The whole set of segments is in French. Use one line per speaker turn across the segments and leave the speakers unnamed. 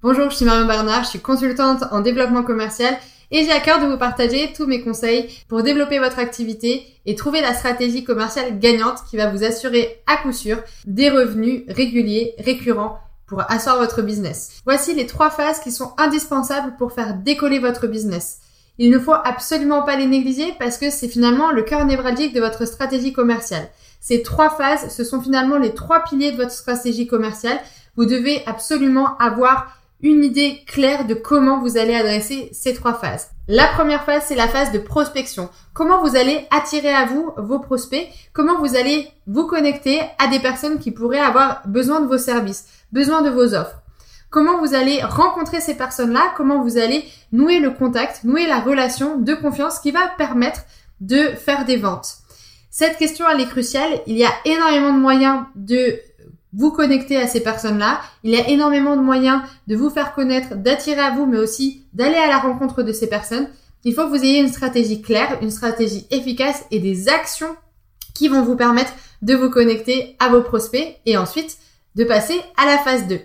Bonjour, je suis Marion Bernard, je suis consultante en développement commercial et j'ai à cœur de vous partager tous mes conseils pour développer votre activité et trouver la stratégie commerciale gagnante qui va vous assurer à coup sûr des revenus réguliers, récurrents pour asseoir votre business. Voici les trois phases qui sont indispensables pour faire décoller votre business. Il ne faut absolument pas les négliger parce que c'est finalement le cœur névralgique de votre stratégie commerciale. Ces trois phases, ce sont finalement les trois piliers de votre stratégie commerciale. Vous devez absolument avoir une idée claire de comment vous allez adresser ces trois phases. La première phase, c'est la phase de prospection. Comment vous allez attirer à vous vos prospects, comment vous allez vous connecter à des personnes qui pourraient avoir besoin de vos services, besoin de vos offres? Comment vous allez rencontrer ces personnes-là, comment vous allez nouer le contact, nouer la relation de confiance qui va permettre de faire des ventes? Cette question, elle est cruciale. Il y a énormément de moyens de vous connecter à ces personnes-là. Il y a énormément de moyens de vous faire connaître, d'attirer à vous, mais aussi d'aller à la rencontre de ces personnes. Il faut que vous ayez une stratégie claire, une stratégie efficace et des actions qui vont vous permettre de vous connecter à vos prospects et ensuite de passer à la phase 2.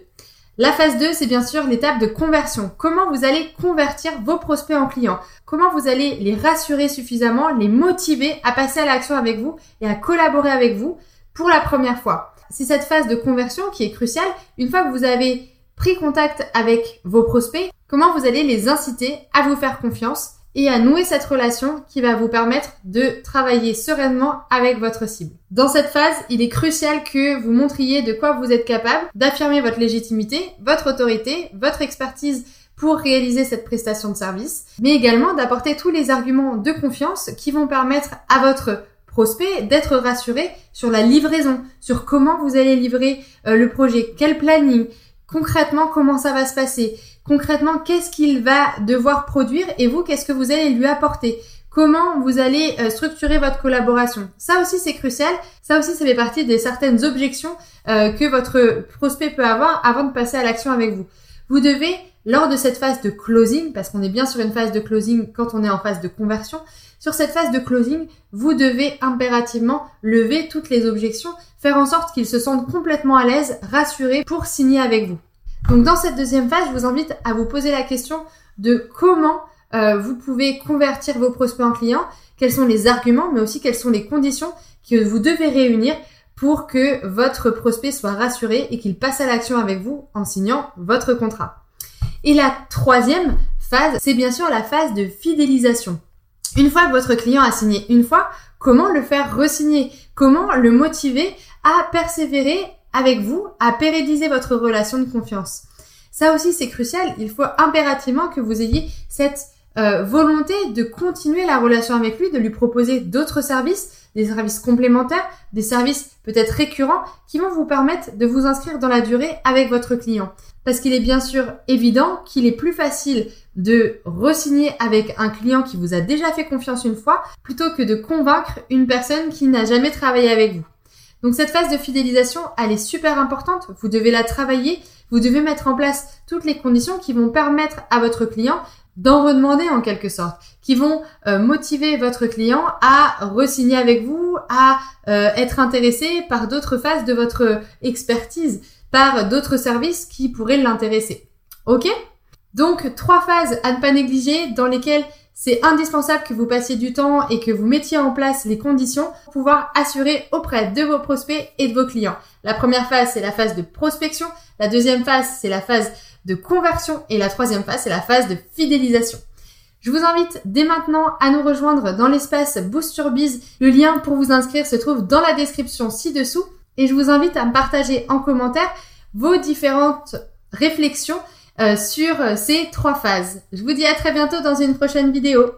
La phase 2, c'est bien sûr l'étape de conversion. Comment vous allez convertir vos prospects en clients? Comment vous allez les rassurer suffisamment, les motiver à passer à l'action avec vous et à collaborer avec vous pour la première fois? C'est cette phase de conversion qui est cruciale. Une fois que vous avez pris contact avec vos prospects, comment vous allez les inciter à vous faire confiance et à nouer cette relation qui va vous permettre de travailler sereinement avec votre cible? Dans cette phase, il est crucial que vous montriez de quoi vous êtes capable, d'affirmer votre légitimité, votre autorité, votre expertise pour réaliser cette prestation de service, mais également d'apporter tous les arguments de confiance qui vont permettre à votre prospect d'être rassuré sur la livraison, sur comment vous allez livrer euh, le projet, quel planning, concrètement comment ça va se passer, concrètement qu'est-ce qu'il va devoir produire et vous qu'est-ce que vous allez lui apporter. Comment vous allez euh, structurer votre collaboration Ça aussi c'est crucial. Ça aussi ça fait partie des certaines objections euh, que votre prospect peut avoir avant de passer à l'action avec vous. Vous devez lors de cette phase de closing, parce qu'on est bien sur une phase de closing quand on est en phase de conversion, sur cette phase de closing, vous devez impérativement lever toutes les objections, faire en sorte qu'ils se sentent complètement à l'aise, rassurés pour signer avec vous. Donc dans cette deuxième phase, je vous invite à vous poser la question de comment euh, vous pouvez convertir vos prospects en clients, quels sont les arguments, mais aussi quelles sont les conditions que vous devez réunir pour que votre prospect soit rassuré et qu'il passe à l'action avec vous en signant votre contrat. Et la troisième phase, c'est bien sûr la phase de fidélisation. Une fois que votre client a signé une fois, comment le faire resigner? Comment le motiver à persévérer avec vous, à pérenniser votre relation de confiance? Ça aussi, c'est crucial. Il faut impérativement que vous ayez cette euh, volonté de continuer la relation avec lui, de lui proposer d'autres services, des services complémentaires, des services peut-être récurrents qui vont vous permettre de vous inscrire dans la durée avec votre client. Parce qu'il est bien sûr évident qu'il est plus facile de resigner avec un client qui vous a déjà fait confiance une fois plutôt que de convaincre une personne qui n'a jamais travaillé avec vous. Donc cette phase de fidélisation, elle est super importante. Vous devez la travailler. Vous devez mettre en place toutes les conditions qui vont permettre à votre client d'en redemander en quelque sorte, qui vont euh, motiver votre client à resigner avec vous, à euh, être intéressé par d'autres phases de votre expertise, par d'autres services qui pourraient l'intéresser. Ok? Donc trois phases à ne pas négliger dans lesquelles c'est indispensable que vous passiez du temps et que vous mettiez en place les conditions pour pouvoir assurer auprès de vos prospects et de vos clients. La première phase, c'est la phase de prospection. La deuxième phase, c'est la phase de conversion. Et la troisième phase, c'est la phase de fidélisation. Je vous invite dès maintenant à nous rejoindre dans l'espace Boost Your Biz. Le lien pour vous inscrire se trouve dans la description ci-dessous. Et je vous invite à me partager en commentaire vos différentes réflexions euh, sur ces trois phases. Je vous dis à très bientôt dans une prochaine vidéo.